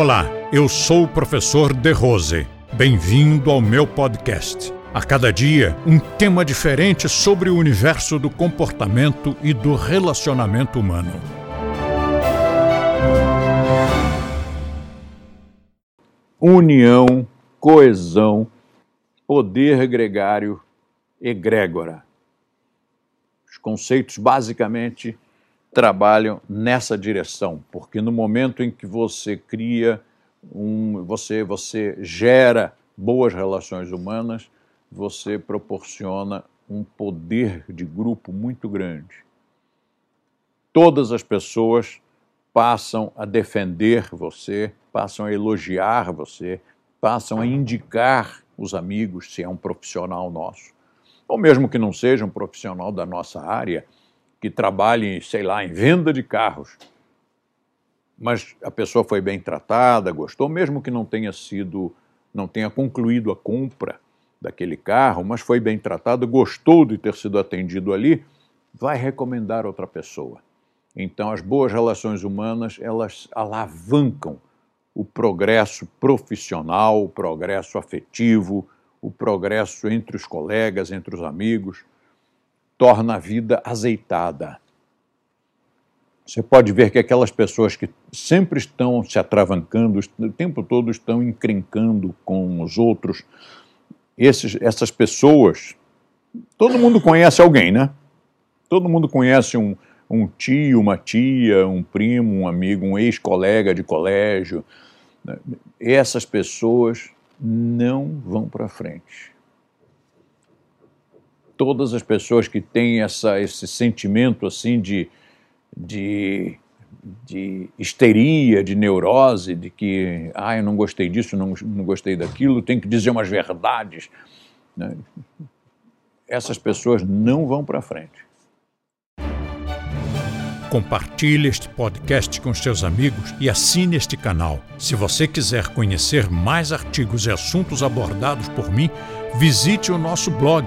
Olá, eu sou o professor De Rose. Bem-vindo ao meu podcast. A cada dia, um tema diferente sobre o universo do comportamento e do relacionamento humano. União, coesão, poder gregário, egrégora. Os conceitos basicamente trabalham nessa direção, porque no momento em que você cria um, você você gera boas relações humanas, você proporciona um poder de grupo muito grande. Todas as pessoas passam a defender você, passam a elogiar você, passam a indicar os amigos se é um profissional nosso. Ou mesmo que não seja um profissional da nossa área, que trabalhe, sei lá, em venda de carros. Mas a pessoa foi bem tratada, gostou, mesmo que não tenha sido, não tenha concluído a compra daquele carro, mas foi bem tratado, gostou de ter sido atendido ali, vai recomendar outra pessoa. Então, as boas relações humanas, elas alavancam o progresso profissional, o progresso afetivo, o progresso entre os colegas, entre os amigos, torna a vida azeitada. Você pode ver que aquelas pessoas que sempre estão se atravancando, o tempo todo estão encrencando com os outros, esses, essas pessoas, todo mundo conhece alguém, né? Todo mundo conhece um, um tio, uma tia, um primo, um amigo, um ex-colega de colégio. Essas pessoas não vão para frente. Todas as pessoas que têm essa, esse sentimento assim de, de, de histeria, de neurose, de que ah, eu não gostei disso, não, não gostei daquilo, tenho que dizer umas verdades. Né? Essas pessoas não vão para frente. Compartilhe este podcast com seus amigos e assine este canal. Se você quiser conhecer mais artigos e assuntos abordados por mim, visite o nosso blog,